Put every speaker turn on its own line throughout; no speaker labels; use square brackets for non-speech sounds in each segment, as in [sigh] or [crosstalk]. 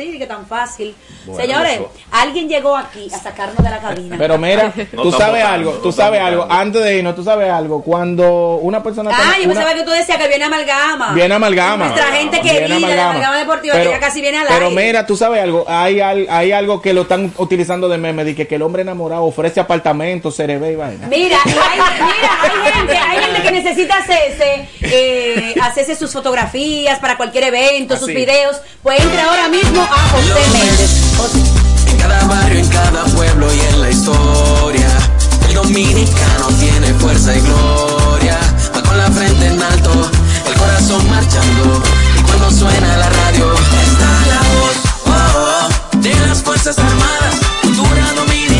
Sí, que tan fácil. Señores, alguien llegó aquí a sacarnos de la cabina.
Pero mira, [laughs] tú sabes algo, tú sabes algo, antes de irnos, tú sabes algo, cuando una persona...
Ah, yo pensaba que tú decías que viene amalgama.
Viene amalgama.
Nuestra gente querida de amalgama deportiva,
pero,
que ya casi viene al
Pero
aire.
mira, tú sabes algo, hay, al- hay algo que lo están utilizando de meme, de que, que el hombre enamorado ofrece apartamentos, cerebé y vaina.
Mira, y hay, mira, hay gente, hay gente que necesita hacerse, eh, hacerse sus fotografías para cualquier evento, sus videos. Pues entra ahora mismo a José Méndez.
En cada barrio, en cada pueblo y en la historia, el dominicano tiene fuerza y gloria. Va con la frente en alto, el corazón marchando. Y cuando suena la radio, está la voz oh, oh, de las Fuerzas Armadas. Cultura dominicana,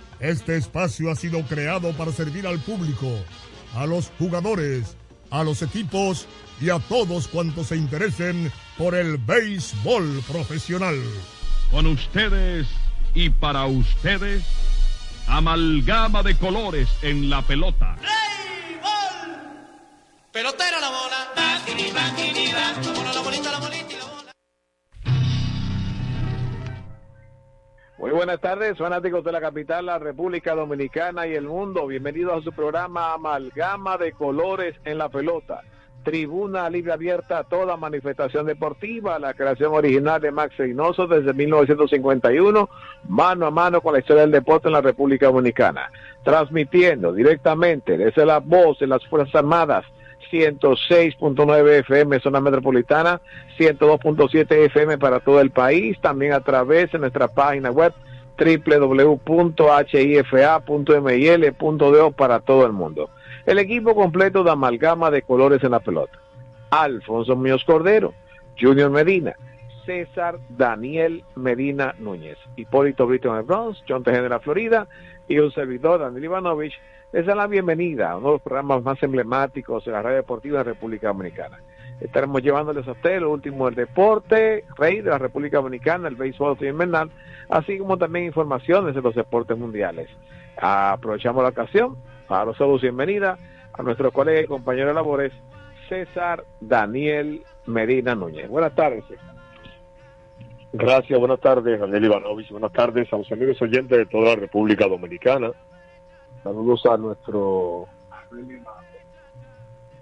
Este espacio ha sido creado para servir al público, a los jugadores, a los equipos y a todos cuantos se interesen por el béisbol profesional.
Con ustedes y para ustedes, amalgama de colores en la pelota.
Pelotera la bola. La bola, la bolita, la bolita
Muy buenas tardes, fanáticos de la capital, la República Dominicana y el mundo. Bienvenidos a su programa Amalgama de Colores en la Pelota. Tribuna libre abierta a toda manifestación deportiva, la creación original de Max Reynoso desde 1951, mano a mano con la historia del deporte en la República Dominicana. Transmitiendo directamente desde la voz de las Fuerzas Armadas, 106.9 FM zona metropolitana, 102.7 FM para todo el país, también a través de nuestra página web www.hifa.mil.do para todo el mundo. El equipo completo de amalgama de colores en la pelota. Alfonso Míos Cordero, Junior Medina, César Daniel Medina Núñez, Hipólito Brito en el John Tejeda en la Florida y un servidor, Daniel Ivanovich, les da la bienvenida a uno de los programas más emblemáticos de la radio deportiva de la República Dominicana. Estaremos llevándoles a ustedes lo último del deporte, rey de la República Dominicana, el béisbol invernal, así como también informaciones de los deportes mundiales. Aprovechamos la ocasión para los saludos y bienvenida a nuestro colega y compañero de labores, César Daniel Medina Núñez. Buenas tardes, César.
Gracias, buenas tardes, Daniel Ivanovich. Buenas tardes a los amigos oyentes de toda la República Dominicana. Saludos a nuestro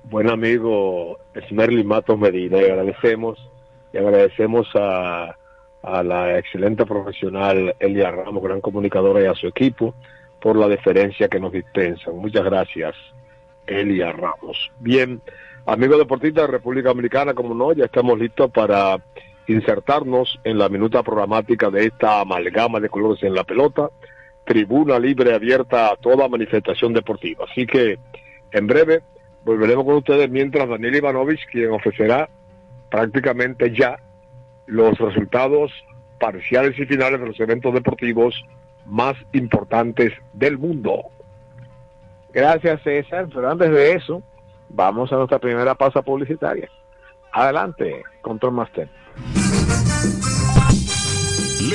buen amigo Esmerly Matos Medina y agradecemos y agradecemos a, a la excelente profesional Elia Ramos, gran comunicadora y a su equipo por la deferencia que nos dispensan. Muchas gracias, Elia Ramos. Bien, amigos deportistas de República Dominicana, como no, ya estamos listos para insertarnos en la minuta programática de esta amalgama de colores en la pelota, tribuna libre abierta a toda manifestación deportiva. Así que en breve volveremos con ustedes mientras Daniel Ivanovich, quien ofrecerá prácticamente ya los resultados parciales y finales de los eventos deportivos más importantes del mundo.
Gracias, César. Pero antes de eso, vamos a nuestra primera pausa publicitaria. Adelante, Control Master.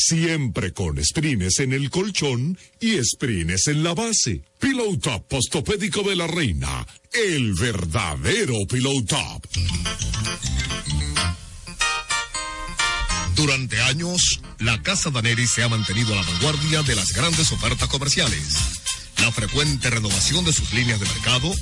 Siempre con sprines en el colchón y sprines en la base. Pillow Top Postopédico de la Reina. El verdadero Pillow Top.
Durante años, la Casa Daneri se ha mantenido a la vanguardia de las grandes ofertas comerciales. La frecuente renovación de sus líneas de mercado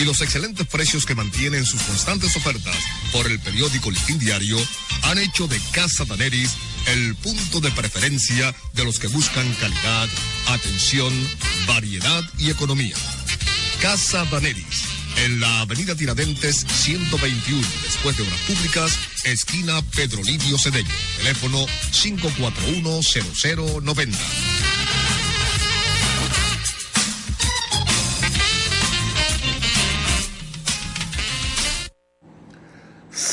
y los excelentes precios que mantienen sus constantes ofertas por el periódico Listín Diario han hecho de Casa Daneris el punto de preferencia de los que buscan calidad, atención, variedad y economía. Casa Daneris, en la avenida Tiradentes 121, después de Obras Públicas, esquina Pedro Livio Cedeño. Teléfono 541-0090.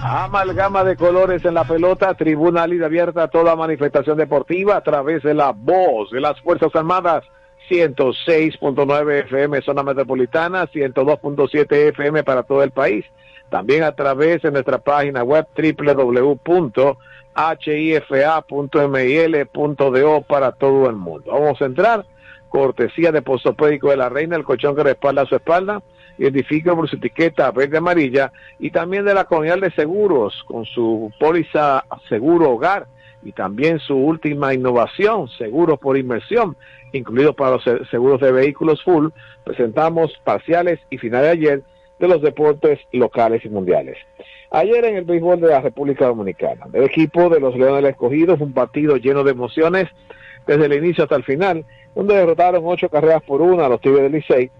Amalgama de colores en la pelota, tribuna libre abierta a toda manifestación deportiva a través de la voz de las Fuerzas Armadas. 106.9 FM zona metropolitana, 102.7 FM para todo el país. También a través de nuestra página web www.hifa.mil.do para todo el mundo. Vamos a entrar, cortesía de Postopédico de la Reina, el colchón que respalda su espalda, identifica por su etiqueta verde amarilla y también de la Colonial de Seguros con su póliza Seguro Hogar y también su última innovación, seguros por inmersión, incluidos para los seguros de vehículos full, presentamos parciales y finales de ayer de los deportes locales y mundiales. Ayer en el béisbol de la República Dominicana, el equipo de los Leones del Escogido fue un partido lleno de emociones desde el inicio hasta el final, donde derrotaron ocho carreras por una a los Tigres del Licey,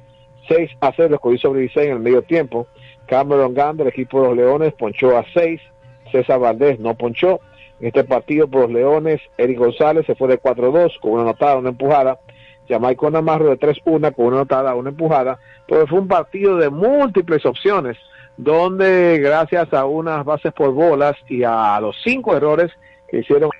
6 a 0 escogió sobre Licey en el medio tiempo. Cameron Gunn del equipo de los Leones ponchó a 6, César Valdés no ponchó. En este partido por los Leones, Eric González se fue de 4-2 con una anotada, una empujada. Jamaico Namarro de 3-1 con una anotada, una empujada. Pero fue un partido de múltiples opciones, donde gracias a unas bases por bolas y a los cinco errores que hicieron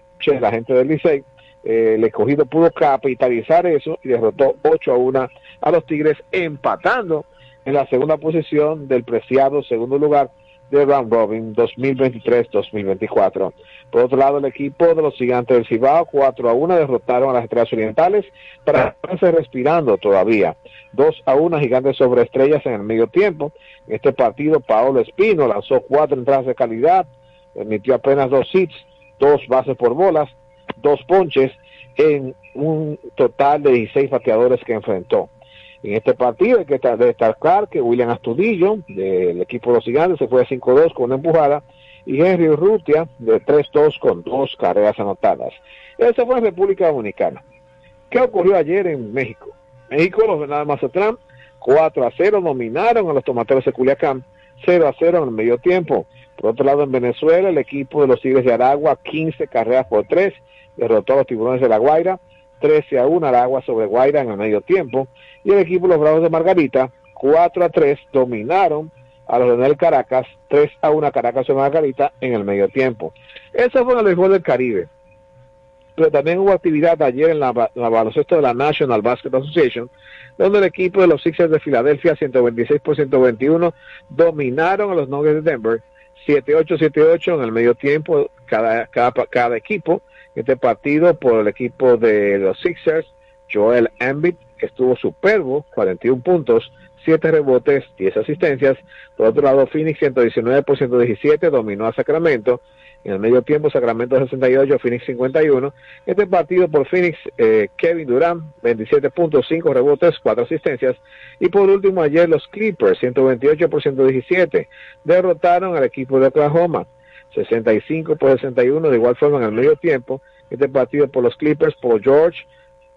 la gente del Licey, eh, el escogido pudo capitalizar eso y derrotó 8 a 1 a los Tigres, empatando en la segunda posición del preciado segundo lugar de Round Robin 2023-2024. Por otro lado, el equipo de los gigantes del Cibao, 4 a 1, derrotaron a las estrellas orientales para estarse respirando todavía. 2 a 1, gigantes sobre estrellas en el medio tiempo. En este partido, Paolo Espino lanzó cuatro entradas de calidad, emitió apenas dos hits, dos bases por bolas, dos ponches en un total de 16 bateadores que enfrentó. En este partido hay que destacar que William Astudillo, del equipo de los gigantes, se fue a 5-2 con una empujada, y Henry Urrutia de 3-2 con dos carreras anotadas. Esa fue en República Dominicana. ¿Qué ocurrió ayer en México? México, los Venados de Mazatlán, 4 a 0, dominaron a los tomateros de Culiacán, 0 a 0 en el medio tiempo. Por otro lado, en Venezuela, el equipo de los Tigres de Aragua, 15 carreras por 3, derrotó a los tiburones de la Guaira, 13 a 1 Aragua sobre Guaira en el medio tiempo. Y el equipo los Bravos de Margarita, 4 a 3, dominaron a los del Caracas, 3 a 1 Caracas sobre Margarita en el medio tiempo. Eso fue en el béisbol del Caribe. Pero también hubo actividad ayer en la, baloncesto de la National Basketball Association, donde el equipo de los Sixers de Filadelfia, 126 por 121, dominaron a los Nuggets de Denver, 7-8, 7-8 en el medio tiempo, cada, cada, cada equipo. Este partido por el equipo de los Sixers, Joel Embiid estuvo superbo, 41 puntos, 7 rebotes, 10 asistencias. Por otro lado, Phoenix 119 por 117 dominó a Sacramento. En el medio tiempo, Sacramento 68, Phoenix 51. Este partido por Phoenix, eh, Kevin Durant, 27.5 rebotes, 4 asistencias. Y por último, ayer los Clippers, 128 por 117, derrotaron al equipo de Oklahoma, 65 por 61, de igual forma en el medio tiempo. Este partido por los Clippers, por George,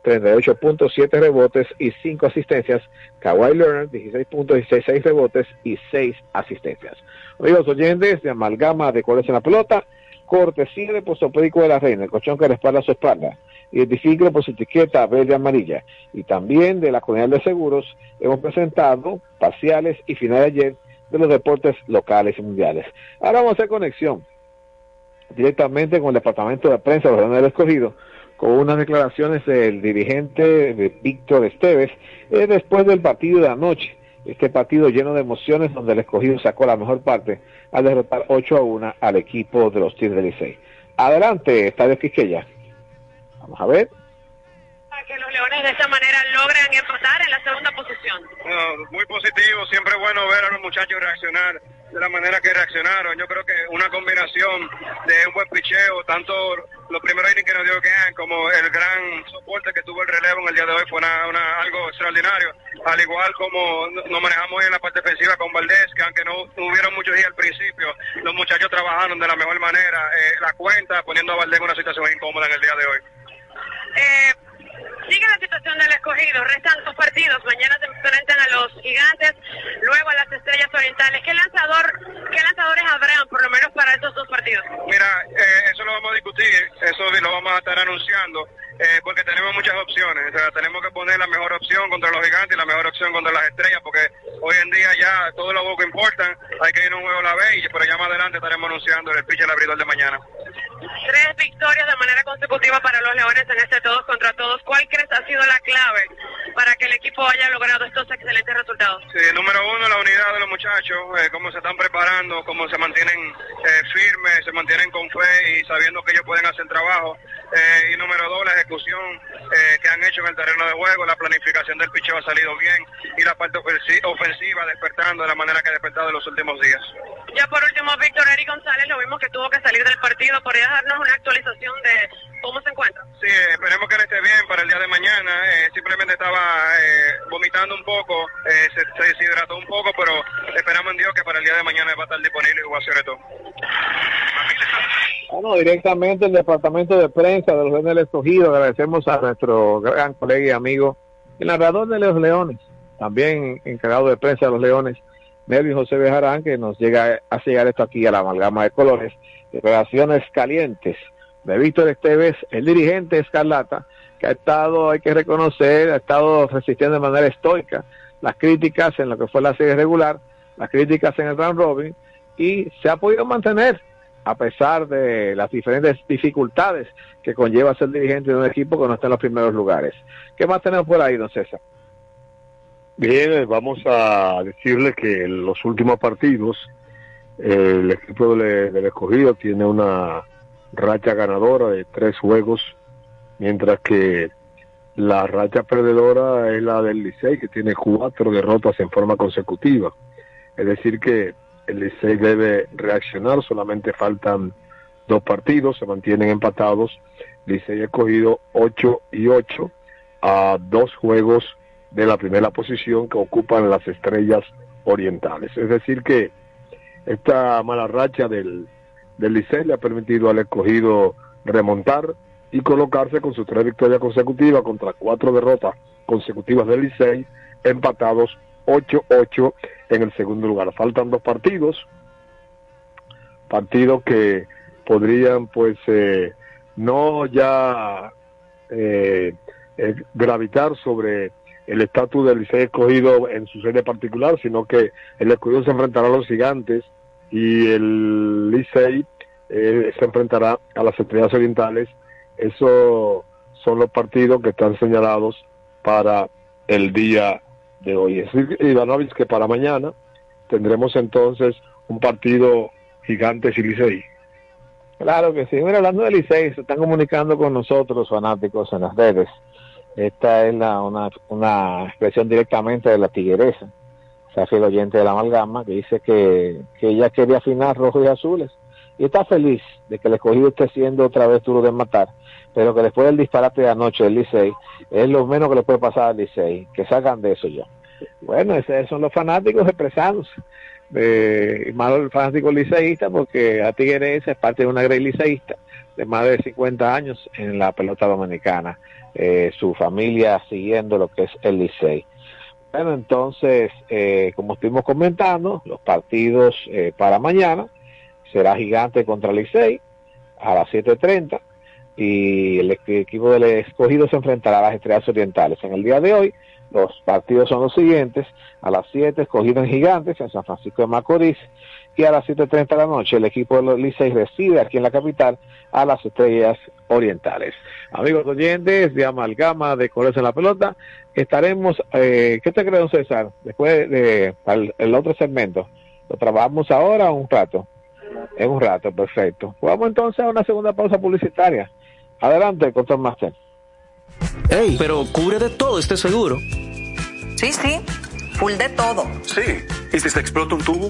38.7 rebotes y 5 asistencias. Kawhi Leonard, 16 puntos y 6 rebotes y 6 asistencias. Amigos oyentes de Amalgama de Colores en la Pelota, cortesía de Postopédico de la Reina, el colchón que respalda su espalda. Identifíquelo por su etiqueta verde amarilla. Y también de la Comunidad de Seguros hemos presentado parciales y finales de ayer de los deportes locales y mundiales. Ahora vamos a hacer conexión directamente con el Departamento de Prensa de los del Escogido con unas declaraciones del dirigente de Víctor Esteves eh, después del partido de anoche. Este partido lleno de emociones donde el escogido sacó la mejor parte al derrotar 8 a 1 al equipo de los Tigres del Licey. Adelante, Estadio Quisqueya. Vamos a ver
que los Leones de esta manera logran empatar en la segunda posición?
muy positivo, siempre bueno ver a los muchachos reaccionar de la manera que reaccionaron. Yo creo que una combinación de un buen picheo, tanto los primeros innings que nos dio Kean como el gran soporte que tuvo el relevo en el día de hoy fue una, algo extraordinario. Al igual como nos manejamos en la parte defensiva con Valdés, que aunque no tuvieron muchos días al principio, los muchachos trabajaron de la mejor manera. Eh, la cuenta poniendo a Valdés en una situación incómoda en el día de hoy.
Eh, Sigue la situación del escogido, restan dos partidos, mañana se enfrentan a los gigantes, luego a las estrellas orientales. ¿Qué lanzador, qué lanzadores habrán por lo menos para estos dos partidos?
Mira, eh, eso lo vamos a discutir, eso lo vamos a estar anunciando, eh, porque tenemos muchas opciones, o sea, tenemos que poner la mejor opción contra los gigantes y la mejor opción contra las estrellas, porque hoy en día ya todos los juegos importan, hay que ir a un juego a la vez, pero ya más adelante estaremos anunciando el pitch el abridor de mañana.
Tres victorias de manera consecutiva para los Leones en este todos contra todos. ¿Cuál crees ha sido la clave para que el equipo haya logrado estos excelentes resultados?
Sí, número muchachos, eh, cómo se están preparando, cómo se mantienen eh, firmes, se mantienen con fe y sabiendo que ellos pueden hacer trabajo. Eh, y número dos, la ejecución que han hecho en el terreno de juego, la planificación del picheo ha salido bien y la parte ofensiva despertando de la manera que ha despertado en los últimos días.
Ya por último, Víctor Eric González, lo vimos que tuvo que salir del partido. ¿Podría darnos una actualización de cómo se encuentra?
Sí, esperemos que él esté bien para el día de mañana. Eh, simplemente estaba eh, vomitando un poco, eh, se, se, deshidrató un poco, pero esperamos en Dios que para el día de mañana va a estar disponible y va a hacer todo.
Bueno, directamente el departamento de prensa de los Leones del Escogido. Agradecemos a nuestro gran colega y amigo, el narrador de los Leones, también encargado de prensa de los Leones, Melvin José Bejarán, que nos llega a llegar esto aquí a la amalgama de colores. Declaraciones calientes de Víctor Esteves, el dirigente Escarlata, que ha estado, hay que reconocer, ha estado resistiendo de manera estoica las críticas en lo que fue la serie regular, las críticas en el round robin, y se ha podido mantener a pesar de las diferentes dificultades que conlleva ser dirigente de un equipo que no está en los primeros lugares. ¿Qué más tenemos por ahí, don César?
Bien, vamos a decirle que en los últimos partidos el equipo del, del escogido tiene una racha ganadora de tres juegos, mientras que la racha perdedora es la del Licey, que tiene cuatro derrotas en forma consecutiva. Es decir, que el Licey debe reaccionar, solamente faltan dos partidos, se mantienen empatados. Licey escogido 8 y 8 a dos juegos de la primera posición que ocupan las estrellas orientales. Es decir, que esta mala racha del, del Licey le ha permitido al escogido remontar y colocarse con sus tres victorias consecutivas contra cuatro derrotas consecutivas del Licey, empatados 8-8 en el segundo lugar. Faltan dos partidos, partidos que podrían pues eh, no ya eh, eh, gravitar sobre el estatus del Licey escogido en su sede particular, sino que el escogido se enfrentará a los gigantes y el Licey eh, se enfrentará a las estrellas orientales. Esos son los partidos que están señalados para el día de hoy. Es Ivanovic, que para mañana tendremos entonces un partido gigantes y Licey.
Claro que sí. Mira, hablando de Licey, se están comunicando con nosotros fanáticos en las redes. Esta es la, una, una expresión directamente de la tigresa, se hace el oyente de la amalgama, que dice que, ella quería afinar rojos y azules. Y está feliz de que el escogido esté siendo otra vez duro de matar, pero que después del disparate de anoche del Licey, es lo menos que le puede pasar al Licey, que salgan de eso ya. Bueno, esos son los fanáticos expresados. Eh, malo el fanático liceísta porque a Tigres es parte de una grey liceísta de más de 50 años en la pelota dominicana. Eh, su familia siguiendo lo que es el Licey. Bueno, entonces, eh, como estuvimos comentando, los partidos eh, para mañana será Gigante contra Licey a las 7.30 y el equipo del escogido se enfrentará a las Estrellas Orientales. En el día de hoy, los partidos son los siguientes. A las 7, escogido en Gigantes, en San Francisco de Macorís. A las 7.30 de la noche, el equipo de los Licey recibe aquí en la capital a las Estrellas Orientales. Amigos oyentes de Amalgama de Colores en la Pelota, estaremos, eh, ¿qué te cree, don César? Después de, el, el otro segmento, ¿lo trabajamos ahora o un rato? En un rato, perfecto. Vamos entonces a una segunda pausa publicitaria. Adelante, Control Master.
Ey, pero cubre de todo este seguro.
Sí, sí, full de todo.
Sí. ¿Y si se explota un tubo?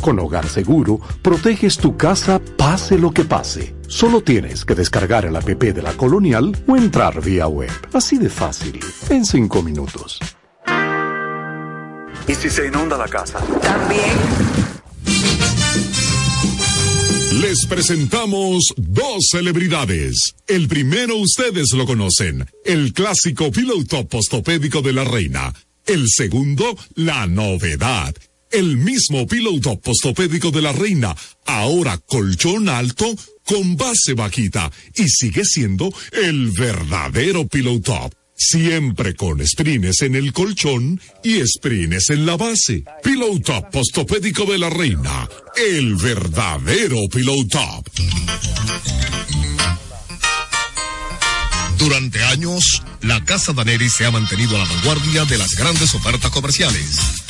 Con Hogar Seguro, proteges tu casa pase lo que pase. Solo tienes que descargar el app de la Colonial o entrar vía web. Así de fácil, en 5 minutos.
¿Y si se inunda la casa?
También.
Les presentamos dos celebridades. El primero ustedes lo conocen, el clásico Pillow Top postopédico de la reina. El segundo, la novedad. El mismo Pillow Top postopédico de la reina, ahora colchón alto con base bajita y sigue siendo el verdadero Pillow Top. Siempre con sprines en el colchón y sprines en la base. Pillow Top postopédico de la reina. El verdadero Pillow Top.
Durante años, la Casa Daneri se ha mantenido a la vanguardia de las grandes ofertas comerciales.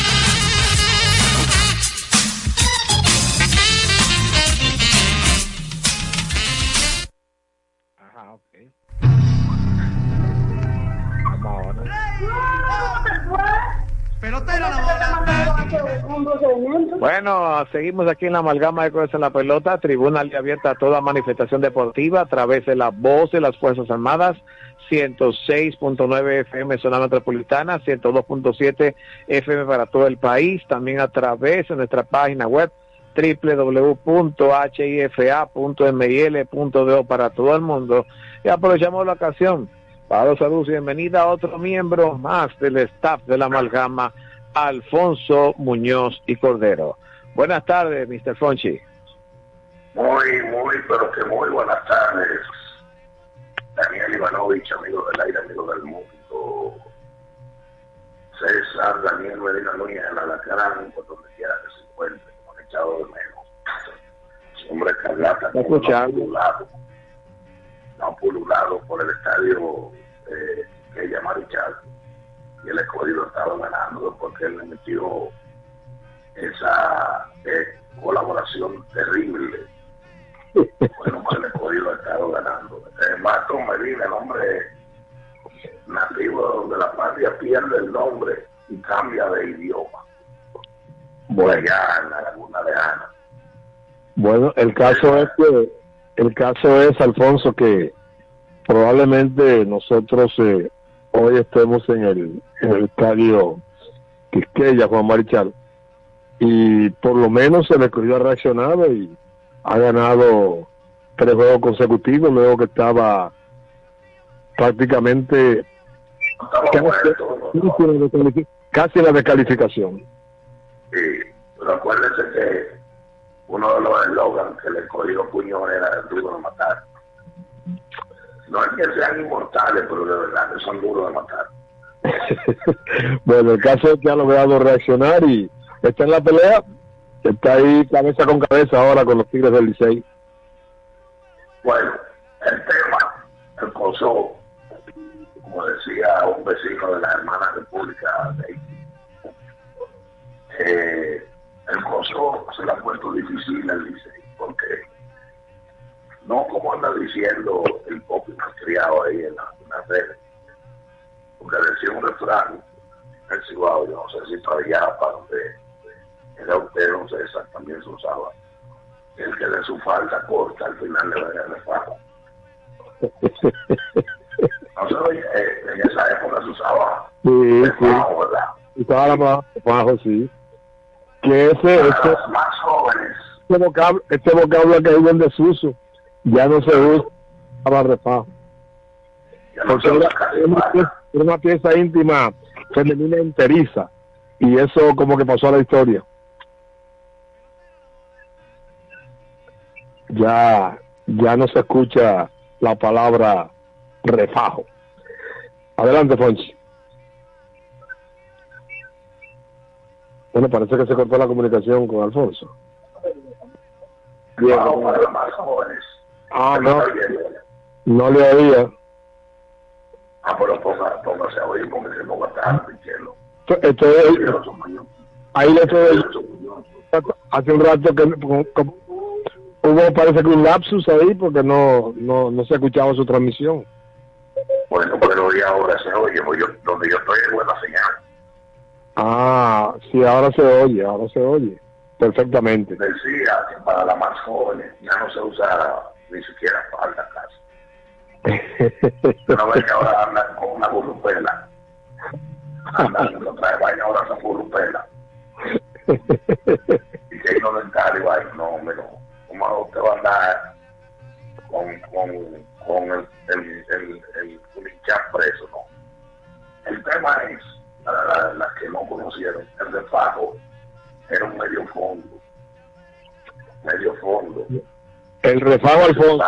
La
Bueno, seguimos aquí en la amalgama de Cosas en la Pelota, tribuna abierta a toda manifestación deportiva a través de la voz de las Fuerzas Armadas, 106.9 FM zona metropolitana, 102.7 FM para todo el país, también a través de nuestra página web www.hifa.mil.do para todo el mundo. Y aprovechamos la ocasión para saludos y bienvenida a otro miembro más del staff de la amalgama, Alfonso Muñoz y Cordero. Buenas tardes, Mr. Fonchi.
Muy, muy, pero que muy buenas tardes. Daniel Ivanovich, amigo del aire, amigo del mundo. César Daniel Medina Núñez, el Alacrán, por donde quiera que se encuentre, como han echado de menos. Ese hombre escarlata,
¿Me
como no pululado, no pululado por el estadio eh, que llama Richard. Y el escogido estaba ganando porque él le metió esa eh, colaboración terrible. [laughs] Bueno, pues el escogido ha estado ganando. Eh, Marco Medina, el hombre nativo de la patria pierde el nombre y cambia de idioma. Allá en la laguna de Ana.
Bueno, el caso es que el caso es Alfonso que probablemente nosotros eh, hoy estemos en el en el estadio Quisqueya Juan Marichal y por lo menos el escogido ha reaccionado y ha ganado tres juegos consecutivos luego que estaba prácticamente casi, la descalificación.
Y pero acuérdense que uno de los eslogans que el escogido puño era duro de matar. No es que sean inmortales, pero de verdad que son duros de matar. [laughs]
bueno, el caso es que ha logrado reaccionar y está en la pelea, está ahí cabeza con cabeza ahora con los Tigres del Licey.
Bueno, el tema, el coso, como decía un vecino de la hermana República de Haití, eh, el coso se le ha puesto difícil al Licey, porque no como anda diciendo el poco criado ahí en, la, en las redes, porque decía un refrán, el Cibao, yo no sé si todavía para donde era usted, no sé, también se usaba, el que de su falta corta al final le va a dar fajo. [laughs] No oye, eh, en esa época se usaba
Sí, sí.
fajo, ¿verdad?
Estaba la ma- bajo, sí. Que ese,
Para
este,
los más jóvenes,
este vocablo, este vocablo ha caído en desuso. Ya no se usa para refajo. Porque era, una pieza, era una pieza íntima femenina enteriza. Y eso como que pasó a la historia. Ya, ya no se escucha la palabra refajo. Adelante, Fonchi. Bueno, parece que se cortó la comunicación con Alfonso. Bien.
Fajo para los más jóvenes.
Ah,
¿Me
no, no le oía.
Ah, pero ponga, póngase a oír porque se ponga tarde, cielo.
Esto- esto es- ahí le estoy hace un rato que hubo parece que un lapsus ahí porque no no, no se escuchaba su transmisión.
Bueno, pero ya ahora se oye, pues yo, donde yo estoy es buena señal.
Ah, sí, ahora se oye, ahora se oye perfectamente.
Decía que para las más jóvenes ya no se usa ni siquiera falda casi. [laughs] Una vez que ahora andan con una burrupela. Andan con otra vaina, ahora son burrupela. Y que no dental y vaina, no, no. ¿Cómo usted va a andar con, con, con el, el, el, el, preso? No. El tema es, para la- las que no conocieron, el refajo era un medio fondo. Medio fondo.
El refajo al fondo,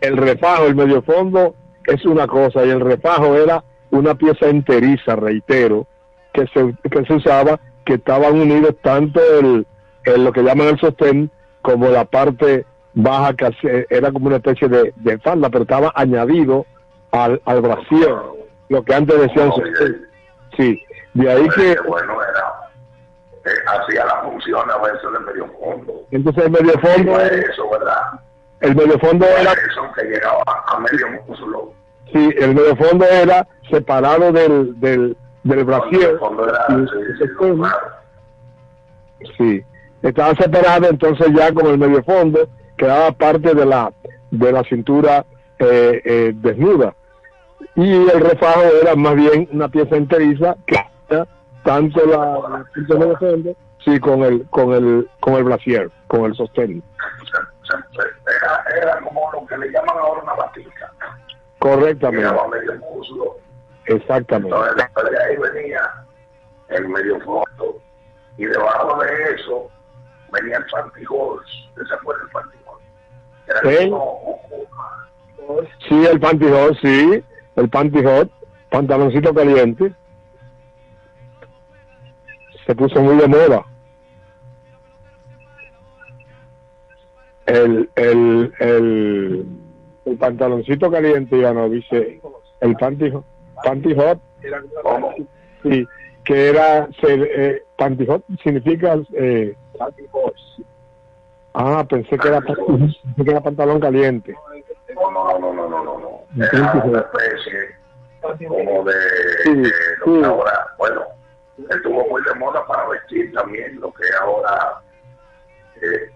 el refajo, el medio fondo es una cosa y el refajo era una pieza enteriza, reitero, que se, que se usaba, que estaban unidos tanto el, el lo que llaman el sostén como la parte baja que era como una especie de, de falda, pero estaba añadido al, al brasier, lo que antes decían sostén. Sí, de ahí que
bueno era eh, hacía la función a veces del medio fondo.
Entonces el medio fondo,
Fue eso verdad
el medio fondo era
eso que llegaba a medio muslo
Sí, el medio fondo era separado del, del, del brasier.
fondo era
Y-
sí, sí.
Sí, estaba separado entonces ya con el medio fondo quedaba parte de la de la cintura eh, eh, desnuda. Y el refajo era más bien una pieza enteriza que era tanto la, fondo sí con el con el con el brasier con el sostén.
Era, era como lo que le llaman ahora una batica.
Correctamente.
Medio muslo.
Exactamente.
Entonces de ahí venía el medio fondo. Y debajo de eso venía el pantyhose ese fue el pantyhose era
Sí.
como
Sí, el pantyhose, sí, el pantyhose, pantaloncito caliente. Se puso muy de moda. El, el, el, el pantaloncito caliente, ya no dice, el pantyhose, pantyhose, sí, que era, se, eh, pantyhose significa, eh, ah, pensé que era, pensé que era pantalón caliente.
no no no no no no no era una especie como de,
Sí,
de
sí.
ahora bueno estuvo muy de moda para vestir también lo que ahora eh,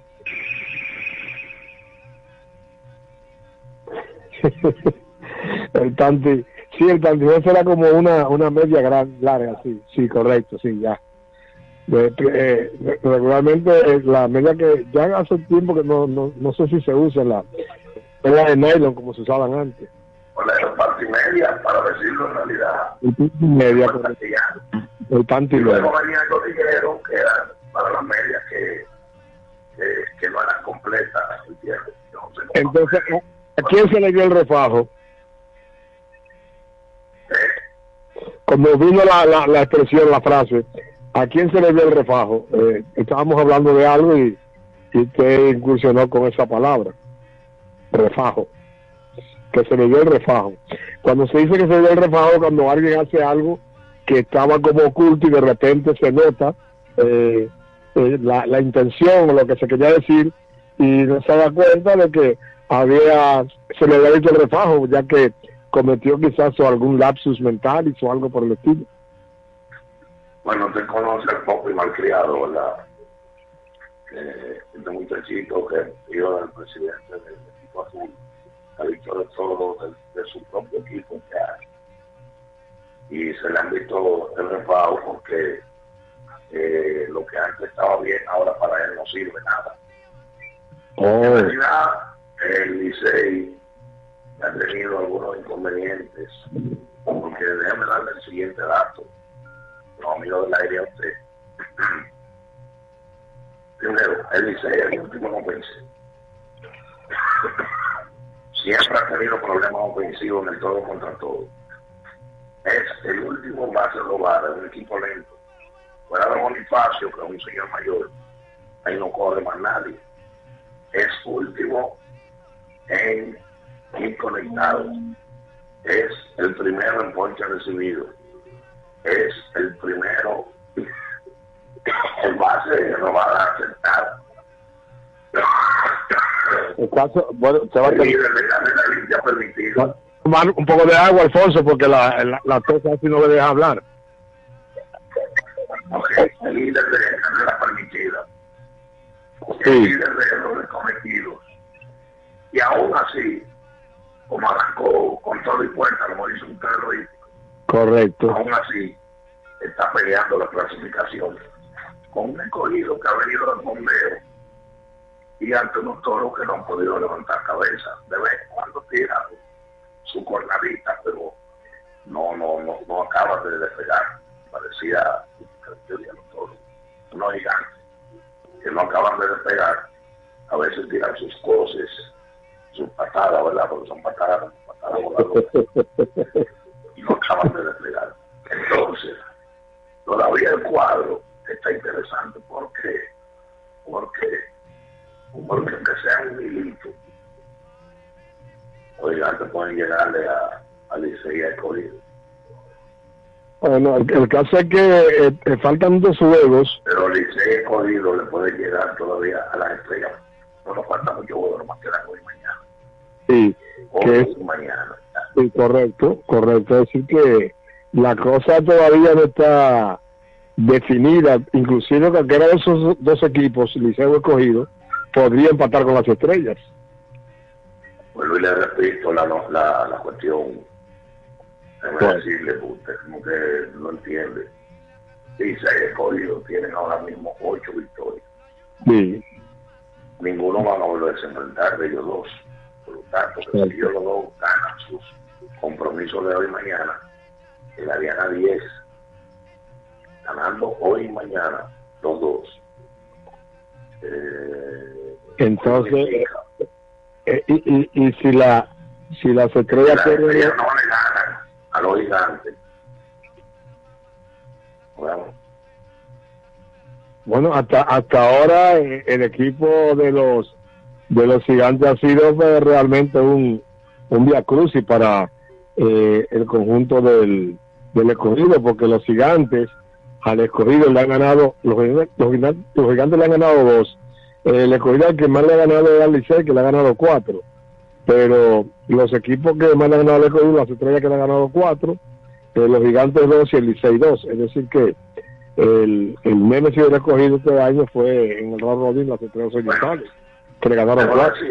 [laughs]
el panty, sí, el pantyhose era como una, una media gran, larga, sí, sí, correcto, sí, ya. De- eh, regularmente eh, la media que ya hace tiempo que no, no, no sé si se usa la media de nylon como se usaban antes.
con la parte media para decirlo en realidad
media, correcto. El panty
y luego
media.
venían los ligueros que eran para las medias que, que, que no eran completas ¿entiendes? Yo no sé cómo-
Entonces, ¿a quién se le dio el refajo? Como vino la, la, la expresión, la frase, ¿a quién se le dio el refajo? Eh, estábamos hablando de algo y, y usted incursionó con esa palabra, refajo, que se le dio el refajo. Cuando se dice que se le dio el refajo, cuando alguien hace algo que estaba como oculto y de repente se nota eh, eh, la, la intención o lo que se quería decir y no se da cuenta de que había se le había dicho el refajo ya que cometió quizás o algún lapsus mental o algo por el estilo
Bueno, usted conoce al poco y malcriado, ¿verdad? Eh, este muchachito que iba del presidente del equipo azul, ha dicho de todo, de, de su propio equipo que hay. Y se le han visto el refajo porque eh, lo que antes estaba bien, ahora para él no sirve nada. En realidad, el Licey ha tenido algunos inconvenientes, porque déjame darle el siguiente dato no amigo del aire a usted. [clears throat] Primero, el Licey el último no vence. [clears throat] Siempre ha tenido problemas ofensivos en el todo contra todo. Es el último base global de un equipo lento. Fuera de Bonifacio, que es un señor mayor, ahí no corre más nadie. Es último en ir conectado. Es el primero en ponche recibido es el primero [laughs] el base robada aceptada.
el caso bueno se va a Tomar un poco de agua Alfonso porque la, la, la tos así no le deja hablar
el líder de permitida. El
Sí.
líder de errores cometidos. Y aún así, como arrancó con todo y puerta, como dice un terrorista,
correcto
aún así está peleando la clasificación con un escogido que ha venido del bombeo y ante unos toros que no han podido levantar cabeza. De vez cuando tira su cornadita, pero no, no, no, no acaba de despegar. Parecía los toros, unos gigantes que no acaban de despegar a veces tiran sus cosas, sus patadas, ¿verdad? Porque son patadas, patadas voladoras, y no acaban de desplegar. Entonces, todavía el cuadro está interesante. Porque, porque aunque sea un milito, oigan, te pueden llegarle a, a Licey a escogido.
Bueno, el, el caso es que eh, eh, faltan dos juegos.
Pero Licey escogido le puede llegar todavía a las estrellas. No nos falta mucho juego, nomás quedan hoy mañana.
Sí,
Hoy
que es
mañana.
sí, correcto, correcto. Es decir, que la cosa todavía no está definida. Inclusive cualquiera de esos dos equipos, Liceo escogido, podría empatar con las estrellas.
Vuelvo y le repito la, la, la cuestión.
¿Cuál?
decirle, usted como que no entiende. Licey escogido tienen ahora mismo ocho victorias.
Sí,
Ninguno van a volverse a enfrentar de ellos dos. Por lo tanto, que si ellos los dos ganan sus compromisos de hoy y mañana, llegarían a 10. Ganando hoy y mañana, los dos. Eh,
entonces, eh, y, y, y si la si estrellas
las
pierden-
estrellas no le ganan a los gigantes. Bueno,
Bueno, hasta hasta ahora eh, el equipo de los de los gigantes ha sido pues, realmente un un via crucis para eh, el conjunto del, del escogido, porque los gigantes al escogido le han ganado, los, los los gigantes le han ganado dos. El escogido al que más le ha ganado es al Licey, que le ha ganado cuatro. Pero los equipos que más le han ganado al escogido, las estrellas que le han ganado cuatro, eh, los gigantes dos y el Licey dos. Es decir que el, el Nemesis del escogido este año fue en el Round Robin las estrellas orientales, que le ganaron cuatro.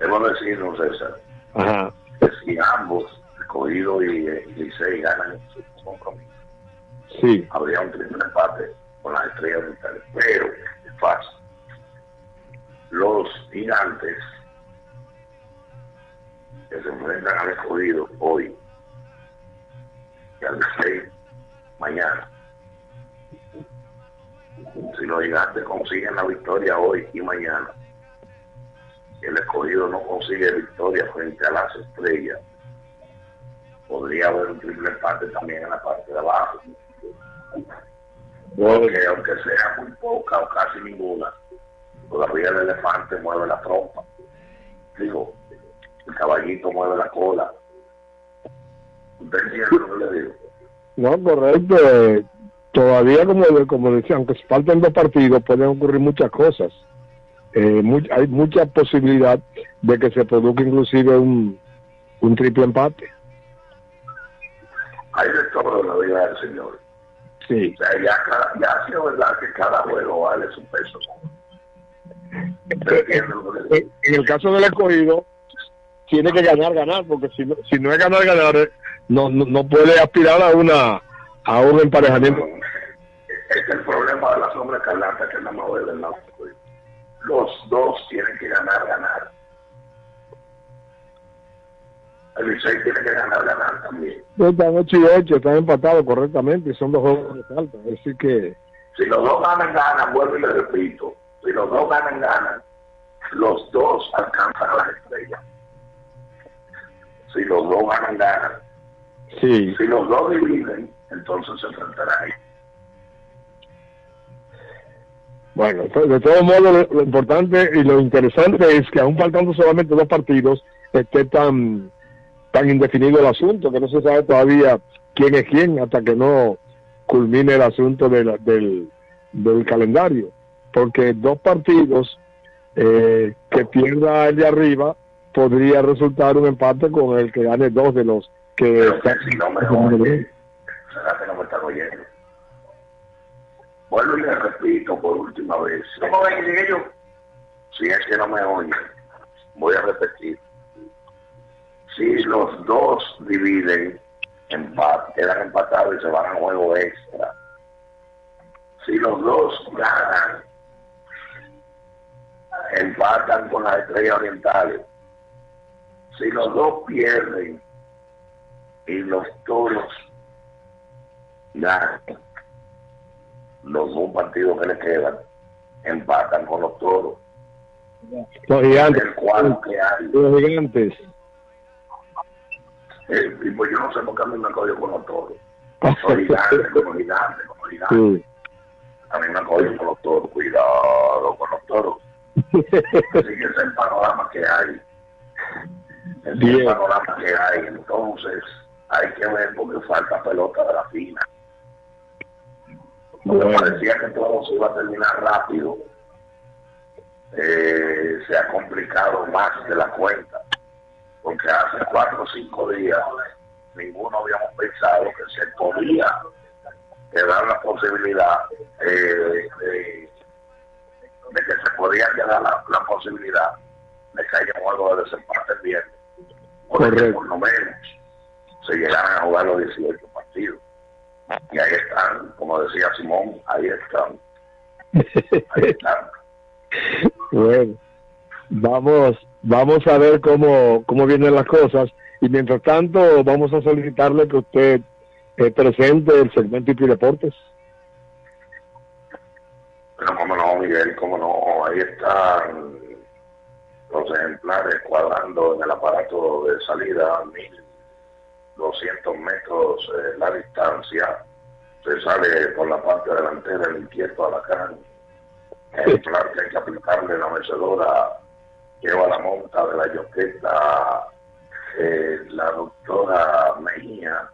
debo decir, don César,
Ajá.
que si ambos, escogido y, y Licey, ganan sus compromisos,
Sí,
habría un triple empate con las estrellas orientales. Pero es fácil. Los gigantes que se enfrentan al escogido hoy y al Licey mañana. Si los gigantes consiguen la victoria hoy y mañana, el escogido no consigue victoria frente a las estrellas, podría haber un triple empate también en la parte de abajo. Porque aunque sea muy poca o casi ninguna, todavía el elefante mueve la trompa. Digo, el caballito mueve la cola. ¿Usted entiende lo que le digo?
no, correcto. eh, todavía, como, como decía, aunque faltan dos partidos, pueden ocurrir muchas cosas. Eh, mu- hay mucha posibilidad de que se produzca inclusive un, un triple empate.
Hay de todo en la vida del Señor.
Sí.
O sea, ya, cada- ya ha sido verdad que cada juego vale su peso. ¿Usted entiende lo que le digo?
En, el caso del escogido, tiene que ganar, ganar, porque si no, si no es ganar, ganar, no, no, no puede aspirar a una a un emparejamiento.
Este es el problema de la sombra escarlata que es la bella del lado. Los dos tienen que ganar, ganar. El Licey tiene que ganar, ganar también.
Están 8 y 8, están empatados correctamente, y son dos juegos faltan. Es decir que
Si los dos ganan, ganan, vuelvo y le repito. Si los dos ganan, ganan. Los dos alcanzan a las estrellas. Si los dos ganan, ganan.
sí,
Si los dos dividen, entonces se enfrentarán ahí.
Bueno, de todos modos, lo, lo importante y lo interesante es que aún faltando solamente dos partidos, esté tan, tan indefinido el asunto, que no se sabe todavía quién es quién hasta que no culmine el asunto de la- del, del calendario. Porque dos partidos eh, que pierda el de arriba podría resultar un empate con el que gane dos de los que
Pero
están-
que si no me oye, será que no me están oyendo. Vuelvo y le repito por última vez. ¿Cómo ven yo? Si es que no me oyen, voy a repetir. Si los dos dividen, empat, quedan empatados y se van a juego extra. Si los dos ganan, empatan con las estrellas orientales. Si los dos pierden y los toros ganan, los dos partidos que le quedan empatan con los toros
Los gigantes. Los gigantes.
Eh, y pues yo no sé por qué a mí me cogió con los toros. [laughs] Los gigantes, como gigantes, como gigantes.
Sí.
A mí me cogió con los toros. Cuidado con los toros. Así que ese es el panorama que hay. Es
Bien.
el panorama que hay. Entonces, hay que ver porque falta pelota de la fina.
Bueno.
parecía que todo se iba a terminar rápido. Eh, se ha complicado más de la cuenta. Porque hace cuatro o cinco días ninguno habíamos pensado que se podía quedar la posibilidad eh, de, de que se podía quedar la, la posibilidad de que haya juego de desempate el viernes. Por lo menos se llegaran a jugar los 18 partidos. Y ahí están, como decía Simón, ahí están. Ahí [laughs] están.
Bueno, vamos, vamos a ver cómo, cómo vienen las cosas y mientras tanto vamos a solicitarle que usted eh, presente el segmento IP Deportes.
Pero cómo no, Miguel, cómo no, ahí están los ejemplares cuadrando en el aparato de salida a 1200 metros eh, la distancia. Se sale por la parte delantera el inquieto a la cara. Ejemplar que hay que aplicarle la mecedora, lleva la monta de la yoqueta, eh, la doctora Mejía,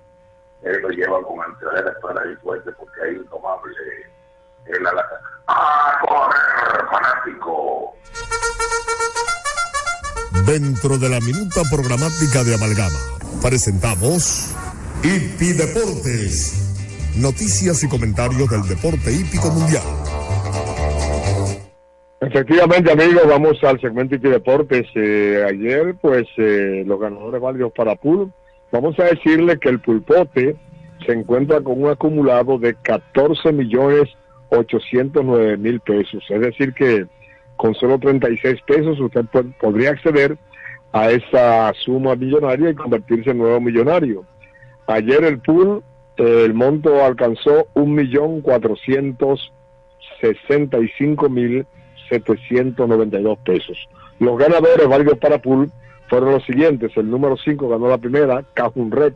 él lo lleva con anteojeras para ir fuerte porque hay indomable. A la ¡A correr, fanático!
Dentro de la minuta programática de Amalgama, presentamos Hipi Deportes. Noticias y comentarios del deporte hípico mundial.
Efectivamente, amigos, vamos al segmento IP Deportes. Eh, ayer, pues, eh, los ganadores válidos para pool. Vamos a decirle que el pulpote se encuentra con un acumulado de 14 millones 809 mil pesos. Es decir, que con solo 36 pesos usted po- podría acceder a esa suma millonaria y convertirse en nuevo millonario. Ayer el pool, el monto alcanzó un millón cuatrocientos sesenta y cinco mil 792 pesos. Los ganadores válidos para pool fueron los siguientes. El número 5 ganó la primera, Cajun Red.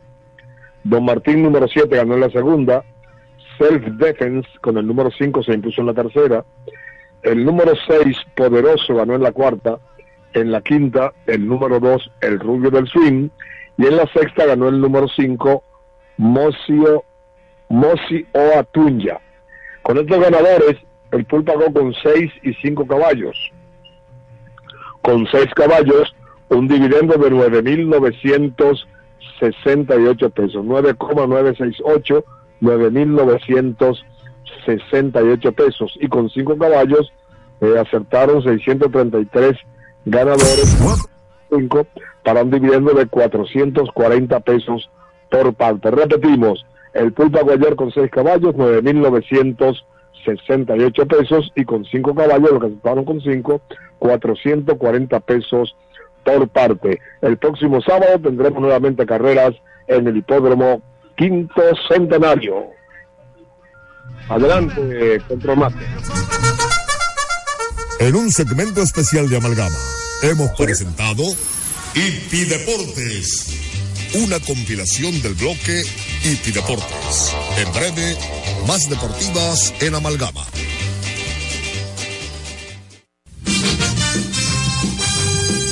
Don Martín número 7 ganó la segunda. Self Defense con el número 5 se impuso en la tercera. El número 6, Poderoso, ganó en la cuarta. En la quinta, el número 2, El Rubio del Swing. Y en la sexta ganó el número 5, Mocio, Mosi o Atunya. Con estos ganadores, el pool pagó con 6 y 5 caballos. Con 6 caballos, un dividendo de 9.968 pesos. 9,968, 9.968 pesos. Y con 5 caballos, eh, acertaron 633 ganadores. 5 para un dividendo de 440 pesos por parte. Repetimos, el pool pagó ayer con 6 caballos, 9.968 pesos y con 5 caballos, lo que aceptaron con 5, 440 pesos por parte. El próximo sábado tendremos nuevamente carreras en el hipódromo Quinto Centenario. Adelante, Control.
En un segmento especial de Amalgama, hemos presentado Hipi Deportes. Una compilación del bloque Hipi Deportes. En breve, más deportivas en Amalgama.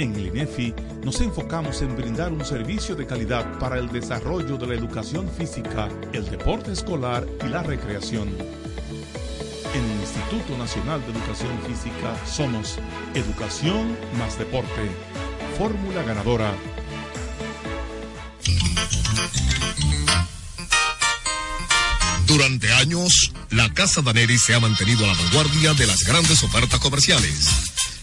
En el INEFI nos enfocamos en brindar un servicio de calidad para el desarrollo de la educación física, el deporte escolar y la recreación. En el Instituto Nacional de Educación Física somos Educación más Deporte. Fórmula ganadora.
Durante años, la Casa Daneri se ha mantenido a la vanguardia de las grandes ofertas comerciales.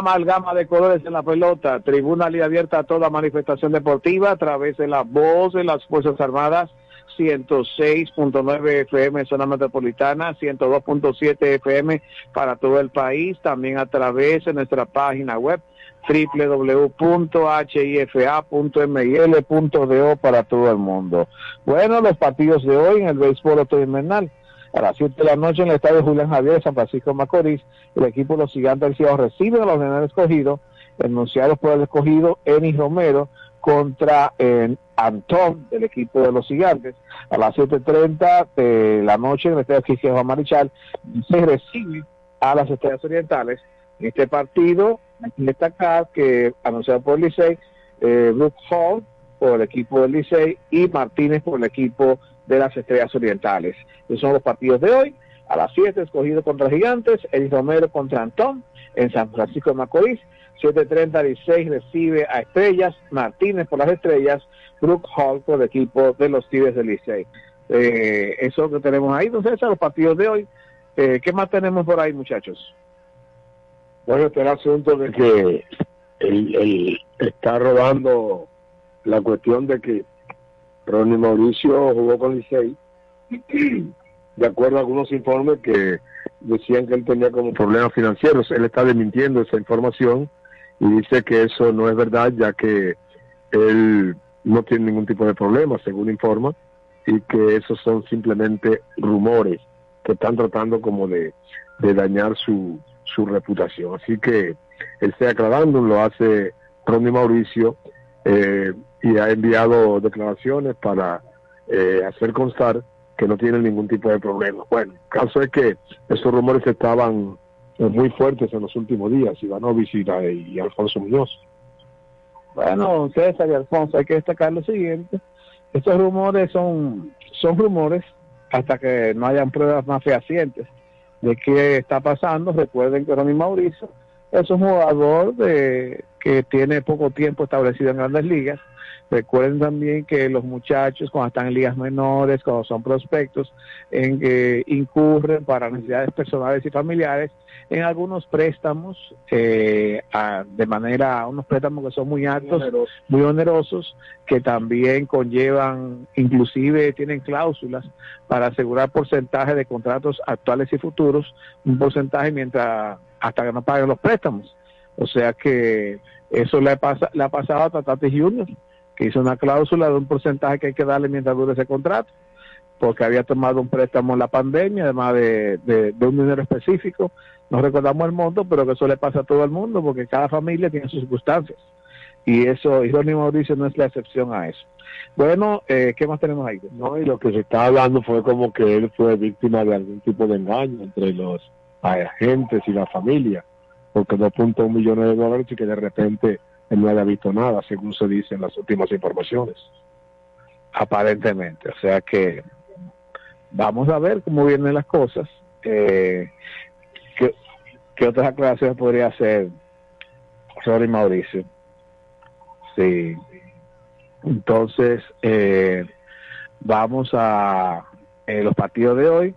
Amalgama de colores en la pelota, tribuna libre abierta a toda manifestación deportiva a través de la voz de las Fuerzas Armadas, 106.9 FM zona metropolitana, 102.7 FM para todo el país, también a través de nuestra página web www.hifa.mil.do para todo el mundo. Bueno, los partidos de hoy en el béisbol otoño-invernal. A las 7 de la noche en el estadio Julián Javier de San Francisco de Macorís, el equipo de los gigantes del Ciudad recibe a los generales escogidos, enunciados por el escogido Enis Romero contra eh, Antón del equipo de los gigantes. A las 7.30 de la noche en el estadio Quique Juan Marichal se recibe a las Estrellas Orientales. En este partido, destacar que anunciado por el Licey, eh, Brooke Hall por el equipo del Licey y Martínez por el equipo de las Estrellas Orientales. Esos son los partidos de hoy. A las 7, escogido contra Gigantes, el Romero contra Antón en San Francisco de Macorís. 7.30 16 recibe a Estrellas, Martínez por las Estrellas, Brook Hall por el equipo de los Tigres del Licey. Eh, eso que tenemos ahí, entonces, son los partidos de hoy. Eh, ¿Qué más tenemos por ahí, muchachos?
Bueno, este el asunto de que el está rodando la cuestión de que Ronnie Mauricio jugó con Licey, [clears throat] de acuerdo a algunos informes que decían que él tenía como problemas financieros. Él está desmintiendo esa información y dice que eso no es verdad, ya que él no tiene ningún tipo de problema, según informa, y que esos son simplemente rumores que están tratando como de, de dañar su, su reputación. Así que él está aclarando, lo hace Ronnie Mauricio, eh, y ha enviado declaraciones para eh, hacer constar que no tiene ningún tipo de problema. Bueno, el caso es que esos rumores estaban eh, muy fuertes en los últimos días, Ivanovic y, y Alfonso Muñoz.
Bueno, César y Alfonso, hay que destacar lo siguiente. Estos rumores son, son rumores hasta que no hayan pruebas más fehacientes de qué está pasando. Recuerden que Ronnie Mauricio es un jugador de, que tiene poco tiempo establecido en grandes ligas. Recuerden también que los muchachos cuando están en ligas menores, cuando son prospectos, en que incurren para necesidades personales y familiares en algunos préstamos eh, a, de manera, unos préstamos que son muy altos, muy onerosos, que también conllevan, inclusive tienen cláusulas para asegurar porcentaje de contratos actuales y futuros, un porcentaje mientras hasta que no paguen los préstamos. O sea que eso le, pasa, le ha pasado a Tatate Junior, hizo una cláusula de un porcentaje que hay que darle mientras dure ese contrato, porque había tomado un préstamo en la pandemia, además de, de, un dinero específico. No recordamos el monto, pero que eso le pasa a todo el mundo, porque cada familia tiene sus circunstancias. y eso, y Ronnie Mauricio no es la excepción a eso. Bueno, eh, ¿qué más tenemos ahí?
No, y lo que se está hablando fue como que él fue víctima de algún tipo de engaño entre los agentes y la familia, porque 2.1 millones de dólares y que de repente no había visto nada, según se dice en las últimas informaciones.
Aparentemente, o sea que vamos a ver cómo vienen las cosas. Eh, ¿qué, ¿Qué otras aclaraciones podría hacer Sorry Mauricio? Sí. Entonces, eh, vamos a los partidos de hoy.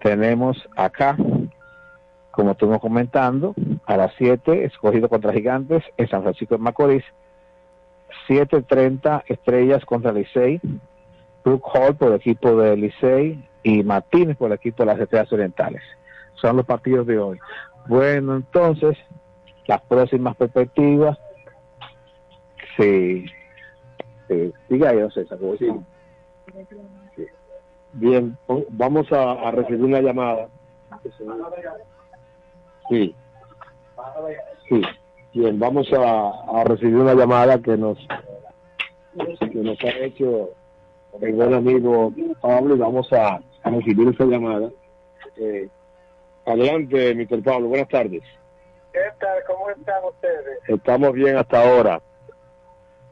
Tenemos acá, como estuvimos comentando, a las 7, escogido contra Gigantes en San Francisco de Macorís. 7.30 Estrellas contra Licey. Brook Hall por el equipo de Licey y Martínez por el equipo de las Estrellas Orientales. Son los partidos de hoy. Bueno, entonces, las próximas perspectivas. Sí. sí. Diga yo, César.
Sí. Sí. Bien, vamos a, a recibir una llamada. Sí. Sí. Bien, vamos a, a recibir una llamada que nos que nos ha hecho el buen amigo Pablo y vamos a, a recibir esa llamada. Eh, adelante, Mr. Pablo, buenas tardes.
¿Qué tal? ¿Cómo están ustedes?
Estamos bien hasta ahora.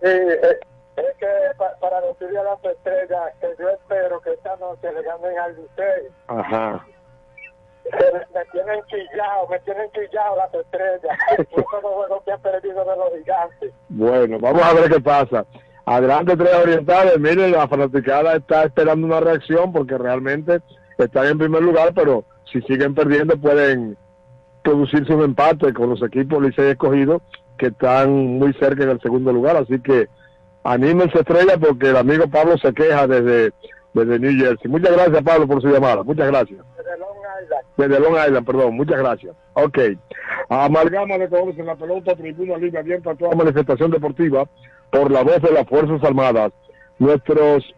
Sí, eh, es que pa- para recibir a las estrellas, que yo espero que esta noche le ganen al Licey.
Ajá.
Me- tienen chillado, me tienen chillado las estrellas. [laughs] Uno de los juegos que han perdido de los gigantes.
Bueno, vamos a ver qué pasa. Adelante, Tres Orientales. Miren, la fanaticada está esperando una reacción porque realmente están en primer lugar, pero si siguen perdiendo pueden producirse un empate con los equipos Licey escogidos que están muy cerca en el segundo lugar. Así que anímense, Estrella, porque el amigo Pablo se queja desde, desde New Jersey. Muchas gracias, Pablo, por su llamada. Muchas gracias. Desde Long Island, perdón, muchas gracias. Ok. Amalgama de colores en la pelota, tribuna libre abierta a toda manifestación deportiva por la voz de las Fuerzas Armadas. Nuestros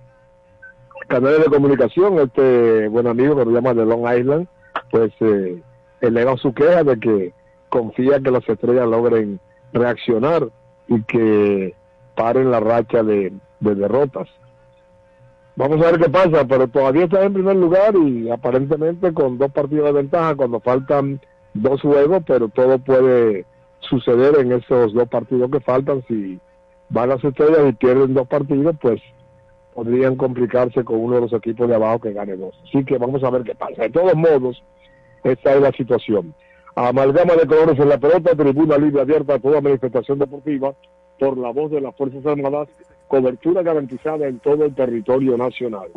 canales de comunicación, este buen amigo que nos llama de Long Island, pues eh, eleva su queja de que confía que las estrellas logren reaccionar y que paren la racha de derrotas. Vamos a ver qué pasa, pero todavía está en primer lugar y aparentemente con dos partidos de ventaja cuando faltan dos juegos, pero todo puede suceder en esos dos partidos que faltan. Si van las estrellas y pierden dos partidos, pues podrían complicarse con uno de los equipos de abajo que gane dos. Así que vamos a ver qué pasa. De todos modos, esta es la situación. Amalgama de colores en la pelota, tribuna libre abierta a toda manifestación deportiva por la voz de las Fuerzas Armadas, cobertura garantizada en todo el territorio nacional.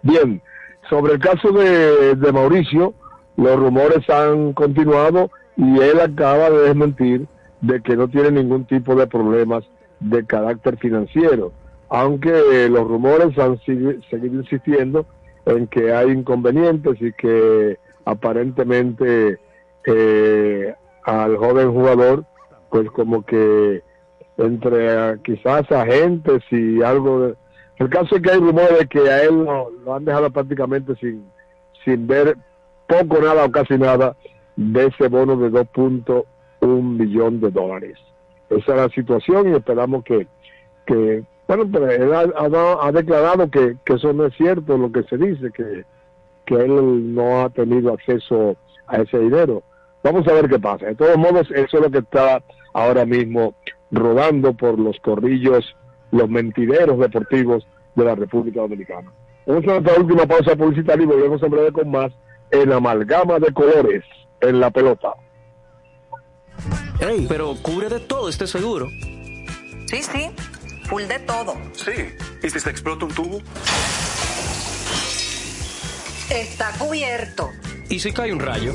Bien, sobre el caso de, Mauricio, los rumores han continuado y él acaba de desmentir de que no tiene ningún tipo de problemas de carácter financiero, aunque eh, los rumores han seguido insistiendo en que hay inconvenientes y que aparentemente eh, al joven jugador, pues como que entre ah, quizás agentes y algo de... El caso es que hay rumores de que a él lo, han dejado prácticamente sin, sin ver poco, nada o casi nada de ese bono de 2.1 millón de dólares. Esa es la situación y esperamos que, que bueno, pero él ha, ha ha declarado que, que eso no es cierto, lo que se dice, que, que él no ha tenido acceso a ese dinero. Vamos a ver qué pasa. De todos modos, eso es lo que está ahora mismo rodando por los corrillos, los mentideros deportivos de la República Dominicana. Vamos a nuestra última pausa publicitaria y volvemos en breve con más en amalgama de colores en la pelota.
Ey, pero cubre de todo este seguro.
Sí, sí, full de todo.
Sí. ¿Y si se explota un tubo?
Está cubierto.
¿Y si cae un rayo?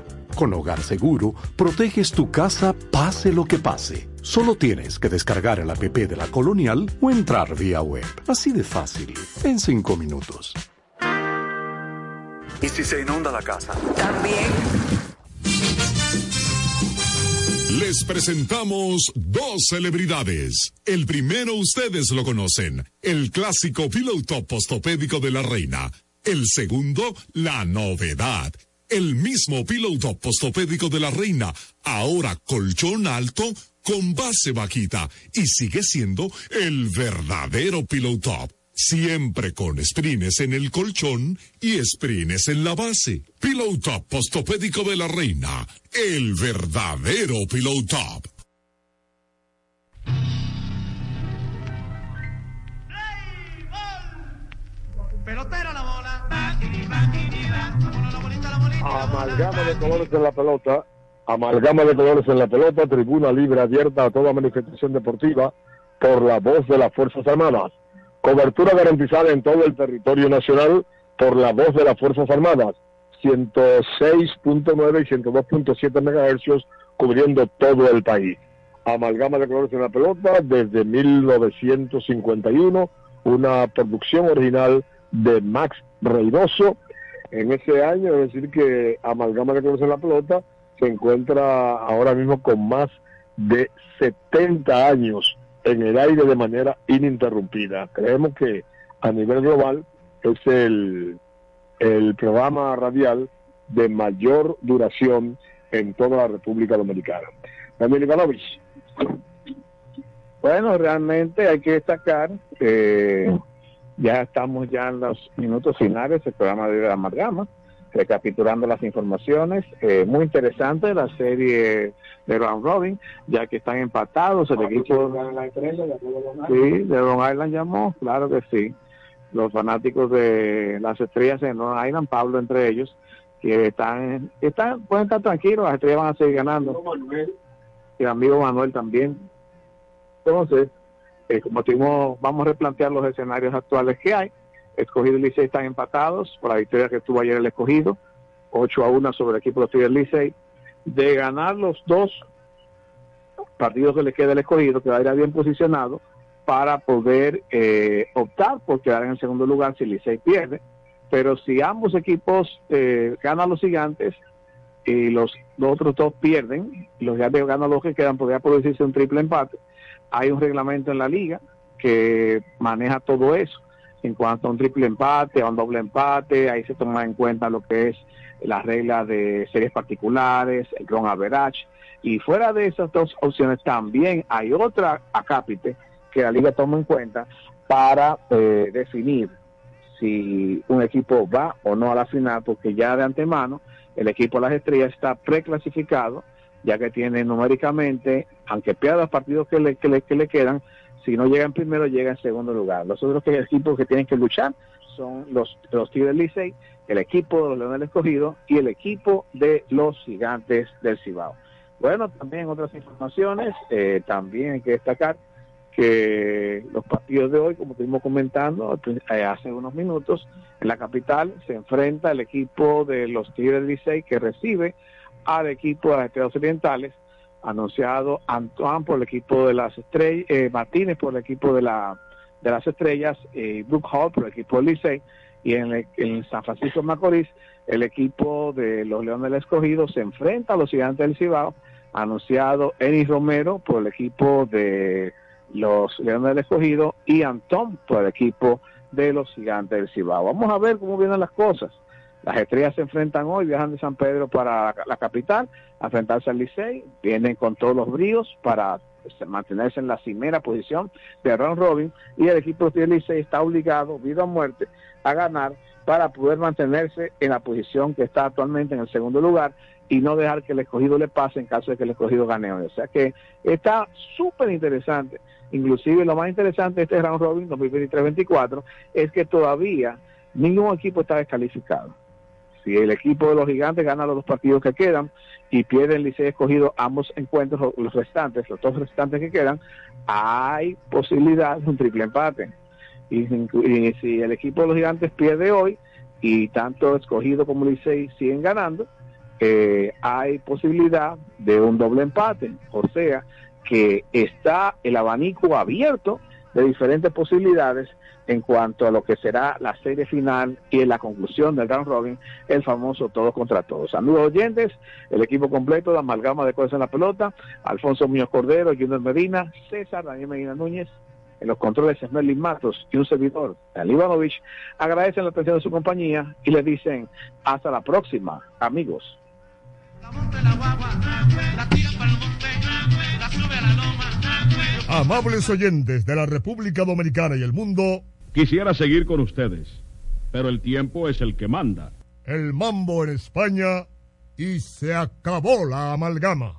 Con Hogar Seguro, proteges tu casa pase lo que pase. Solo tienes que descargar el app de la Colonial o entrar vía web. Así de fácil, en cinco minutos.
¿Y si se inunda la casa?
También.
Les presentamos dos celebridades. El primero ustedes lo conocen, el clásico Pillow Top postopédico de la reina. El segundo, la novedad. El mismo Pillow Top postopédico de la reina, ahora colchón alto con base vaquita y sigue siendo el verdadero Pillow Top. Siempre con sprines en el colchón y sprines en la base. Pillow Top postopédico de la reina. El verdadero Pillow Top.
Pelotero la bola.
Amalgama de colores en la pelota. Amalgama de colores en la pelota. Tribuna libre abierta a toda manifestación deportiva por la voz de las Fuerzas Armadas. Cobertura garantizada en todo el territorio nacional por la voz de las Fuerzas Armadas. 106.9 y 102.7 MHz cubriendo todo el país. Amalgama de colores en la pelota desde 1951, una producción original de Max Reynoso. En ese año, es decir, que Amalgama de en la pelota se encuentra ahora mismo con más de 70 años en el aire de manera ininterrumpida. Creemos que a nivel global es el, el programa radial de mayor duración en toda la República Dominicana. Daniel Ivanovich.
Bueno, realmente hay que destacar que ya estamos ya en los minutos finales del programa de la Amalgama, recapitulando las informaciones. Eh, muy interesante la serie de Round Robin, ya que están empatados. El equipo sí, de Long Island llamó, claro que sí. Los fanáticos de las estrellas en Long Island, Pablo entre ellos, que están, están pueden estar tranquilos, las estrellas van a seguir ganando. Y el amigo Manuel también. Entonces, eh, como decimos, vamos a replantear los escenarios actuales que hay. Escogido y Licey están empatados por la victoria que tuvo ayer el escogido, 8 a 1 sobre el equipo de Tigres Licey. De ganar los dos partidos que le queda el escogido, que va a ir bien posicionado para poder eh, optar por quedar en el segundo lugar si Licey pierde. Pero si ambos equipos eh, ganan los gigantes y los, los otros dos pierden, los gigantes ganan los que quedan, podría producirse un triple empate. Hay un reglamento en la liga que maneja todo eso. En cuanto a un triple empate, a un doble empate, ahí se toma en cuenta lo que es la regla de series particulares, el run average, y fuera de esas dos opciones también hay otra acápite que la liga toma en cuenta para eh, definir si un equipo va o no a la final, porque ya de antemano el equipo de las estrellas está preclasificado, ya que tiene numéricamente, aunque pierda los partidos que le, que le, que le quedan, si no llega en primero, llega en segundo lugar. Los otros equipos que tienen que luchar son los, los Tigres Licey, el equipo de los Leones del Escogido y el equipo de los Gigantes del Cibao. Bueno, también otras informaciones, eh, también hay que destacar que los partidos de hoy, como estuvimos comentando eh, hace unos minutos, en la capital se enfrenta el equipo de los Tigres Licey que recibe al equipo de las Estrellas Orientales, anunciado Antoine por el equipo de las Estrellas, eh, Martínez por el equipo de, la, de las Estrellas, eh, Brook Hall por el equipo del Licey, y en, el- en San Francisco Macorís, el equipo de los Leones del Escogido se enfrenta a los Gigantes del Cibao, anunciado Enis Romero por el equipo de los Leones del Escogido y Antón por el equipo de los Gigantes del Cibao. Vamos a ver cómo vienen las cosas. Las estrellas se enfrentan hoy, viajan de San Pedro para la, capital, a enfrentarse al Licey, vienen con todos los bríos para este, mantenerse en la primera posición de round robin y el equipo del Licey está obligado, vida o muerte, a ganar para poder mantenerse en la posición que está actualmente en el segundo lugar y no dejar que el escogido le pase en caso de que el escogido gane hoy. O sea que está súper interesante. Inclusive lo más interesante de este round robin 2023-24 es que todavía ningún equipo está descalificado. Si el equipo de los gigantes gana los dos partidos que quedan y pierde el Licey escogido ambos encuentros, los- restantes, los dos restantes que quedan, hay posibilidad de un triple empate. Y, y si el equipo de los gigantes pierde hoy y tanto escogido como Licey siguen ganando, eh, hay posibilidad de un doble empate. O sea, que está el abanico abierto de diferentes posibilidades en cuanto a lo que será la serie final y en la conclusión del round robin, el famoso todos contra todos. Amigos oyentes, el equipo completo de amalgama de cosas en la pelota, Alfonso Muñoz Cordero, Junior Medina, César, Daniel Medina Núñez, en los controles Smerlin Matos y un servidor, Dan Ivanovich, agradecen la atención de su compañía y les dicen hasta la próxima, amigos.
Amables oyentes de la República Dominicana y el mundo,
Quisiera seguir con ustedes, pero el tiempo es el que manda.
el mambo en España y se acabó la amalgama.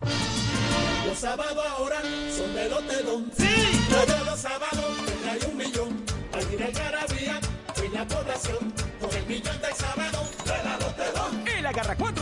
Los sábados ahora son de Lotedón. Sí. Todos los sábados tendrá un millón. Al final Carabía en la población. Con el millón del sábado de la Lotedón.
El Agarra 4 te trae el millón de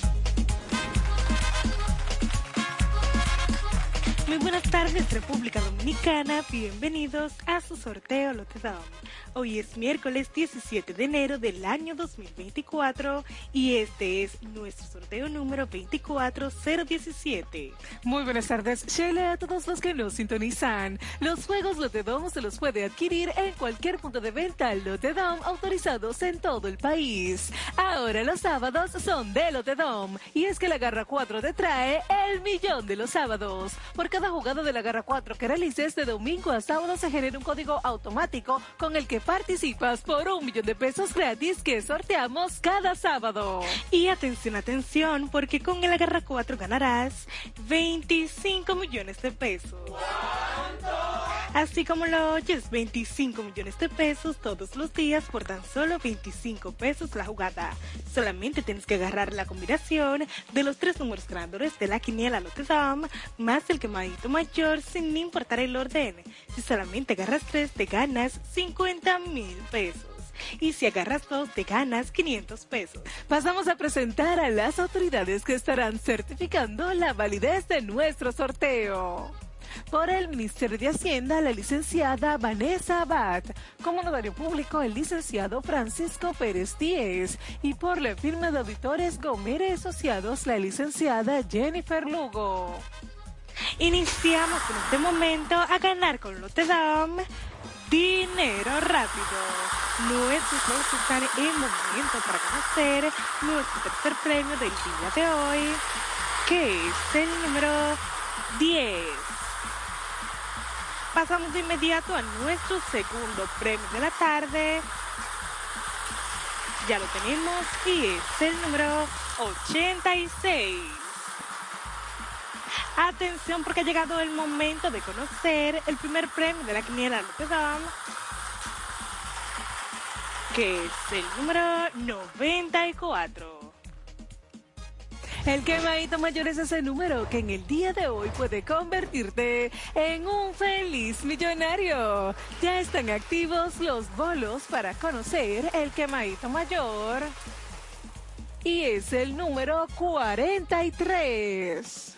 Muy buenas tardes República Dominicana, bienvenidos a su sorteo Lotedom. Hoy es miércoles 17 de enero del año 2024 y este es nuestro sorteo número 24017.
Muy buenas tardes, Sheila, a todos los que nos sintonizan. Los juegos Lotedom se los puede adquirir en cualquier punto de venta Lotedom autorizados en todo el país. Ahora los sábados son de Lotedom y es que la Garra 4 te trae el millón de los sábados. Cada jugada de la Garra 4 que realices de domingo a sábado se genera un código automático con el que participas por un millón de pesos gratis que sorteamos cada sábado.
Y atención, atención, porque con el Agarra 4 ganarás 25 millones de pesos. Así como lo oyes, 25 millones de pesos todos los días por tan solo 25 pesos la jugada. Solamente tienes que agarrar la combinación de los tres números ganadores de la quiniela Lotedom más el quemadito mayor sin importar el orden. Si solamente agarras tres, te ganas 50 mil pesos. Y si agarras dos, te ganas 500 pesos.
Pasamos a presentar a las autoridades que estarán certificando la validez de nuestro sorteo. Por el Ministerio de Hacienda, la licenciada Vanessa Abad. Como notario público, el licenciado Francisco Pérez Díez. Y por la firma de auditores Gomera Asociados, la licenciada Jennifer Lugo.
Iniciamos en este momento a ganar con Lotedom dinero rápido. Nuestros juegos están en momento para conocer nuestro tercer premio del día de hoy, que es el número 10. Pasamos de inmediato a nuestro segundo premio de la tarde. Ya lo tenemos y es el número 86. Atención porque ha llegado el momento de conocer el primer premio de la quiniela Lotedom, que es el número 94.
El quemadito mayor es ese número que en el día de hoy puede convertirte en un feliz millonario. Ya están activos los bolos para conocer el quemadito mayor. Y es el número 43.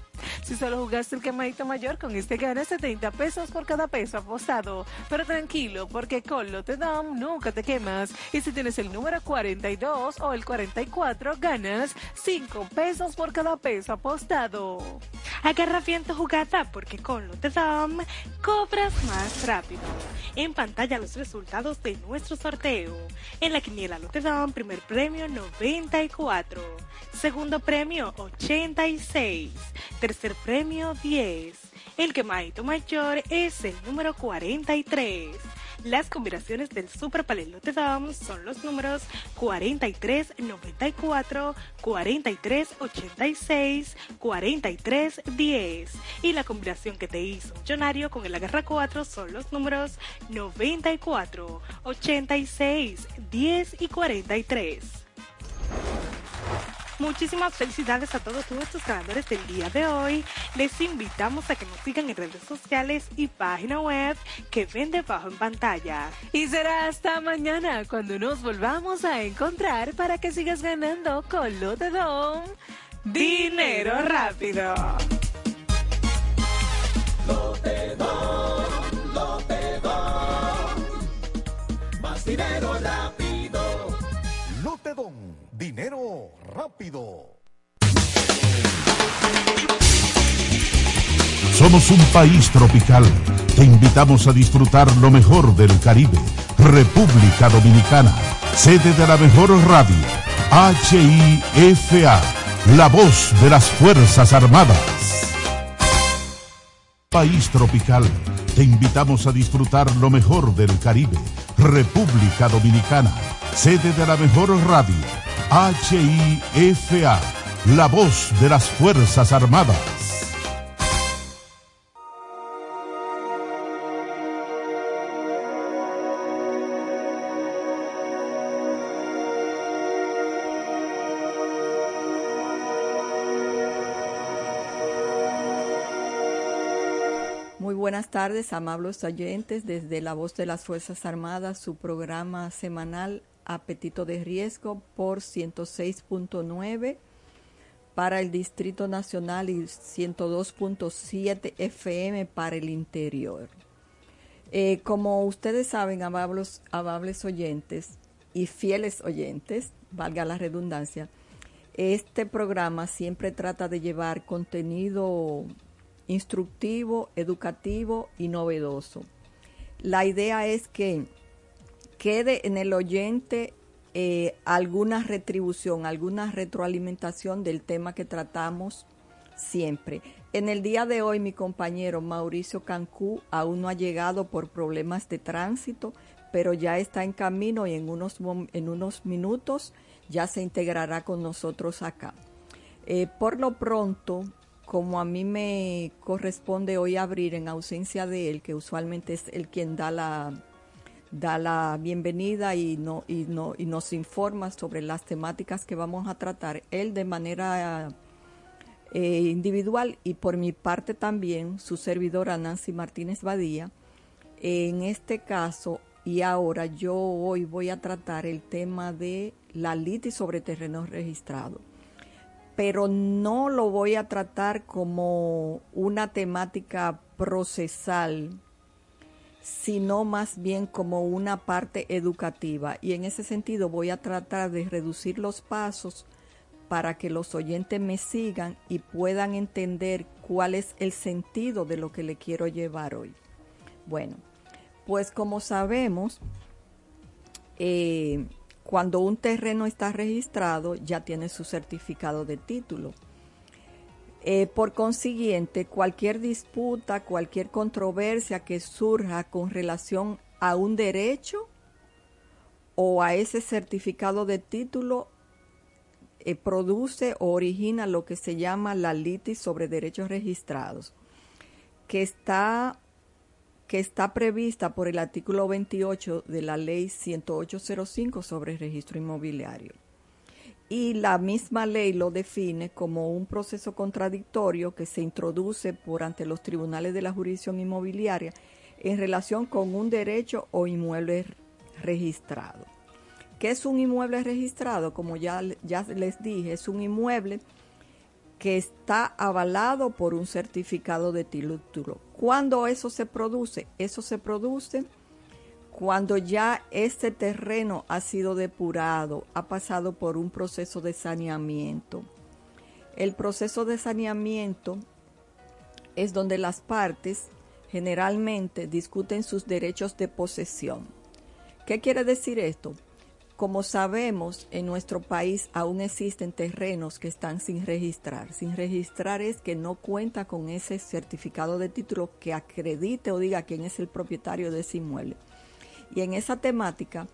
Si solo jugaste el quemadito mayor, con este ganas 70 pesos por cada peso apostado. Pero tranquilo, porque con Lotedom nunca te quemas. Y si tienes el número 42 o el 44, ganas 5 pesos por cada peso apostado.
Agarra bien tu jugada porque con Lotedom cobras más rápido. En pantalla los resultados de nuestro sorteo. En la quiniela Lotedom, primer premio 94. Segundo premio 86. Tercer premio 10. El quemadito mayor es el número 43. Las combinaciones del Super Palel Lote Dom son los números 4394, 4386, 4310. Y la combinación que te hizo millonario con el agarra 4 son los números 94, 86, 10 y 43. Muchísimas felicidades a todos nuestros ganadores del día de hoy. Les invitamos a que nos sigan en redes sociales y página web que ven debajo en pantalla.
Y será hasta mañana cuando nos volvamos a encontrar para que sigas ganando con Lote Dom. Dinero rápido.
Lotedom, Lotedom. Más dinero rápido.
Lotedom, dinero rápido.
Somos un país tropical. Te invitamos a disfrutar lo mejor del Caribe. República Dominicana, sede de la mejor radio. HIFA, la voz de las Fuerzas Armadas. País tropical. Te invitamos a disfrutar lo mejor del Caribe. República Dominicana, sede de la mejor radio. HIFA, la voz de las Fuerzas Armadas.
Muy buenas tardes, amables oyentes, desde La Voz de las Fuerzas Armadas, su programa semanal Apetito de Riesgo por 106.9 para el Distrito Nacional y 102.7 FM para el interior. Eh, como ustedes saben, amables, amables oyentes y fieles oyentes, valga la redundancia, este programa siempre trata de llevar contenido instructivo, educativo y novedoso. La idea es que quede en el oyente eh, alguna retribución, alguna retroalimentación del tema que tratamos siempre. En el día de hoy mi compañero Mauricio Cancú aún no ha llegado por problemas de tránsito, pero ya está en camino y en unos, en unos minutos ya se integrará con nosotros acá. Eh, por lo pronto, como a mí me corresponde hoy abrir en ausencia de él, que usualmente es el quien da la, da la bienvenida y, no, y, no, y nos informa sobre las temáticas que vamos a tratar, él de manera eh, individual y por mi parte también su servidora Nancy Martínez Badía. En este caso y ahora yo hoy voy a tratar el tema de la litis sobre terrenos registrados pero no lo voy a tratar como una temática procesal, sino más bien como una parte educativa. Y en ese sentido voy a tratar de reducir los pasos para que los oyentes me sigan y puedan entender cuál es el sentido de lo que le quiero llevar hoy. Bueno, pues como sabemos, eh, cuando un terreno está registrado, ya tiene su certificado de título. Eh, por consiguiente, cualquier disputa, cualquier controversia que surja con relación a un derecho o a ese certificado de título eh, produce o origina lo que se llama la litis sobre derechos registrados, que está que está prevista por el artículo 28 de la ley 10805 sobre registro inmobiliario. Y la misma ley lo define como un proceso contradictorio que se introduce por ante los tribunales de la jurisdicción inmobiliaria en relación con un derecho o inmueble registrado. ¿Qué es un inmueble registrado? Como ya, ya les dije, es un inmueble que está avalado por un certificado de título. ¿Cuándo eso se produce? Eso se produce cuando ya este terreno ha sido depurado, ha pasado por un proceso de saneamiento. El proceso de saneamiento es donde las partes generalmente discuten sus derechos de posesión. ¿Qué quiere decir esto? Como sabemos, en nuestro país aún existen terrenos que están sin registrar. Sin registrar es que no cuenta con ese certificado de título que acredite o diga quién es el propietario de ese inmueble. Y en esa temática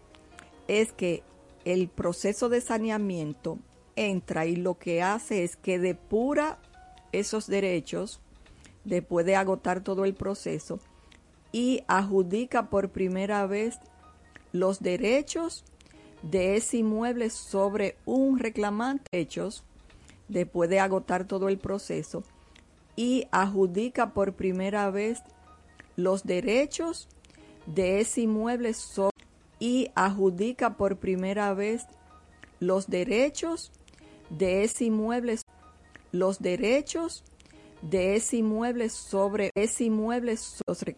es que el proceso de saneamiento entra y lo que hace es que depura esos derechos después de agotar todo el proceso y adjudica por primera vez los derechos de ese inmueble sobre un reclamante hechos después de agotar todo el proceso y adjudica por primera vez los derechos de ese inmueble sobre y adjudica por primera vez los derechos de ese inmueble los derechos de ese inmueble sobre ese inmueble los